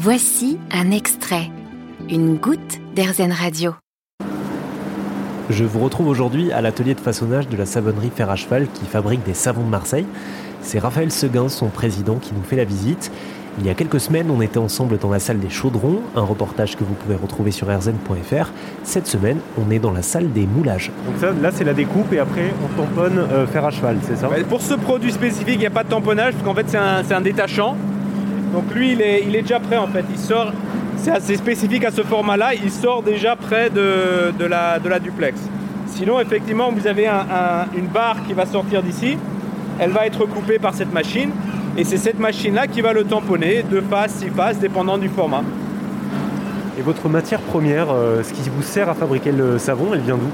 Voici un extrait, une goutte d'Airzen Radio. Je vous retrouve aujourd'hui à l'atelier de façonnage de la savonnerie Fer à Cheval qui fabrique des savons de Marseille. C'est Raphaël Seguin, son président, qui nous fait la visite. Il y a quelques semaines, on était ensemble dans la salle des chaudrons, un reportage que vous pouvez retrouver sur rzn.fr. Cette semaine, on est dans la salle des moulages. Donc ça, là, c'est la découpe et après, on tamponne euh, fer à cheval, c'est ça? Ouais, Pour ce produit spécifique, il n'y a pas de tamponnage parce qu'en fait, c'est un, c'est un détachant. Donc lui, il est, il est déjà prêt en fait. Il sort, c'est assez spécifique à ce format-là, il sort déjà près de, de la, de la duplex. Sinon, effectivement, vous avez un- un- une barre qui va sortir d'ici. Elle va être coupée par cette machine. Et c'est cette machine-là qui va le tamponner, deux faces, six faces, dépendant du format. Et votre matière première, euh, ce qui vous sert à fabriquer le savon, elle vient d'où?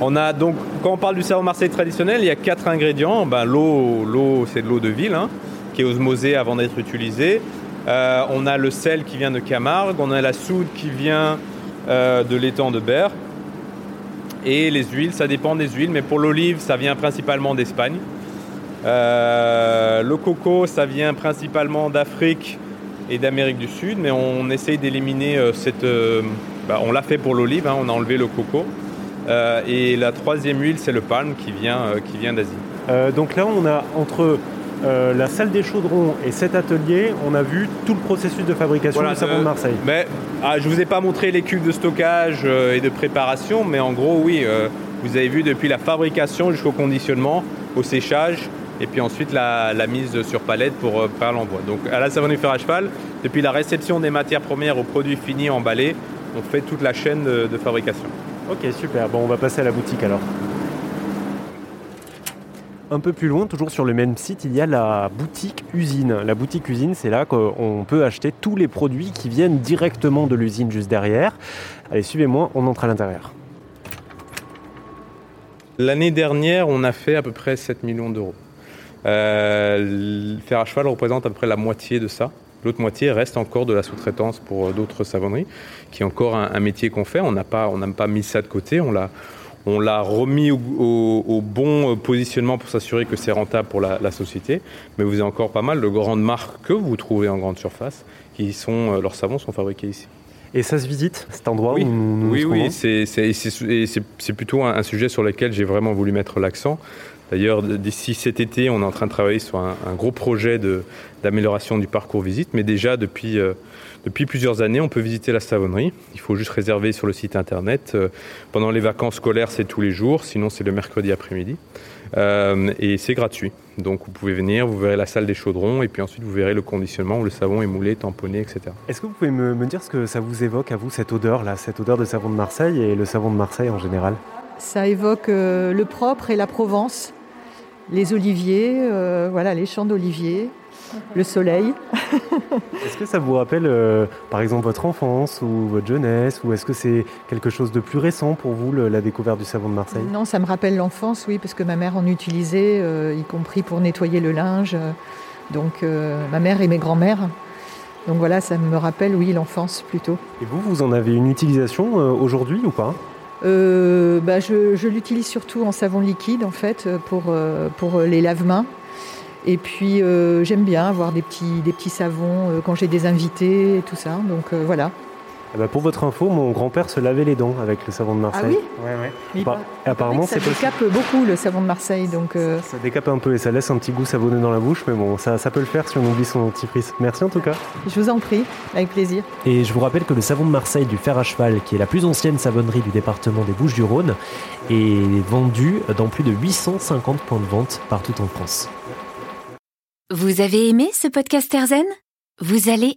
On a donc, quand on parle du savon Marseille traditionnel, il y a quatre ingrédients. Ben, l'eau, l'eau, c'est de l'eau de ville, hein, qui est osmosée avant d'être utilisée. Euh, on a le sel qui vient de Camargue. On a la soude qui vient euh, de l'étang de Berre. Et les huiles, ça dépend des huiles, mais pour l'olive, ça vient principalement d'Espagne. Euh, le coco, ça vient principalement d'Afrique et d'Amérique du Sud, mais on essaye d'éliminer cette. bah, on l'a fait pour l'olive, hein, on a enlevé le coco. Et la troisième huile, c'est le palme qui vient, d'Asie. Donc là, on a entre euh, la salle des chaudrons et cet atelier, on a vu tout le processus de fabrication Voilà, du savon euh, de Marseille. Mais ah, je vous ai pas montré les cubes de stockage euh, et de préparation, mais en gros, oui, vous avez vu depuis la fabrication jusqu'au conditionnement, au séchage, et puis ensuite la, la mise sur palette pour faire l'envoi. Donc à la savonnerie fer à cheval, depuis la réception des matières premières au produit fini emballé, on fait toute la chaîne de, de fabrication. Ok, super. Bon, on va passer à la boutique alors. Un peu plus loin, toujours sur le même site, il y a la boutique usine. La boutique usine, c'est là qu'on peut acheter tous les produits qui viennent directement de l'usine juste derrière. Allez, suivez-moi, on entre à l'intérieur. L'année dernière, on a fait à peu près 7 millions d'euros. Euh, fer à cheval représente à peu près la moitié de ça. L'autre moitié reste encore de la sous-traitance pour euh, d'autres savonneries, qui est encore un, métier qu'on fait. On n'a pas, pas mis ça de côté. On l'a remis au, au- au bon euh, positionnement pour s'assurer que c'est rentable pour la, la société. Mais vous avez encore pas mal de grandes marques que vous trouvez en grande surface, qui sont, euh, leurs savons sont fabriqués ici. Et ça se visite, cet endroit Oui, où nous oui, oui, c'est plutôt un, un sujet sur lequel j'ai vraiment voulu mettre l'accent. D'ailleurs, d'ici cet été, on est en train de travailler sur un, un gros projet de- d'amélioration du parcours visite, mais déjà depuis, euh, depuis plusieurs années, on peut visiter la savonnerie. Il faut juste réserver sur le site internet. Euh, pendant les vacances scolaires, c'est tous les jours, sinon c'est le mercredi après-midi. Euh, et c'est gratuit. Donc vous pouvez venir, vous verrez la salle des chaudrons, et puis ensuite vous verrez le conditionnement où le savon est moulé, tamponné, etc. Est-ce que vous pouvez me, me dire ce que ça vous évoque à vous, cette odeur là, cette odeur de savon de Marseille et le savon de Marseille en général? Ça évoque euh, le propre et la Provence, les oliviers, euh, voilà, les champs d'oliviers, le soleil. Est-ce que ça vous rappelle euh, par exemple votre enfance ou votre jeunesse ou est-ce que c'est quelque chose de plus récent pour vous, le- la découverte du savon de Marseille? Non, ça me rappelle l'enfance, oui, parce que ma mère en utilisait, euh, y compris pour nettoyer le linge. Donc ma mère et mes grands-mères. Donc voilà, ça me rappelle, oui, l'enfance plutôt. Et vous, vous en avez une utilisation aujourd'hui ou pas? Euh, bah, je je l'utilise surtout en savon liquide, en fait, euh, pour, euh, pour les lave-mains. Et puis euh, j'aime bien avoir des petits, des petits savons euh, quand j'ai des invités et tout ça. Donc euh, voilà. Eh ben, Pour votre info, mon grand-père se lavait les dents avec le savon de Marseille. Ah oui Ouais, ouais. Mais Bah, il apparemment, ça possible. décape beaucoup le savon de Marseille. Donc euh, Ça décape un peu et ça laisse un petit goût savonneux dans la bouche, mais bon, ça, ça peut le faire si on oublie son dentifrice. Merci en tout cas. je vous en prie, avec plaisir. Et je vous rappelle que le savon de Marseille du fer à cheval, qui est la plus ancienne savonnerie du département des Bouches-du-Rhône, est vendu dans plus de 850 points de vente partout en France. Vous avez aimé ce podcast Airzen? Vous allez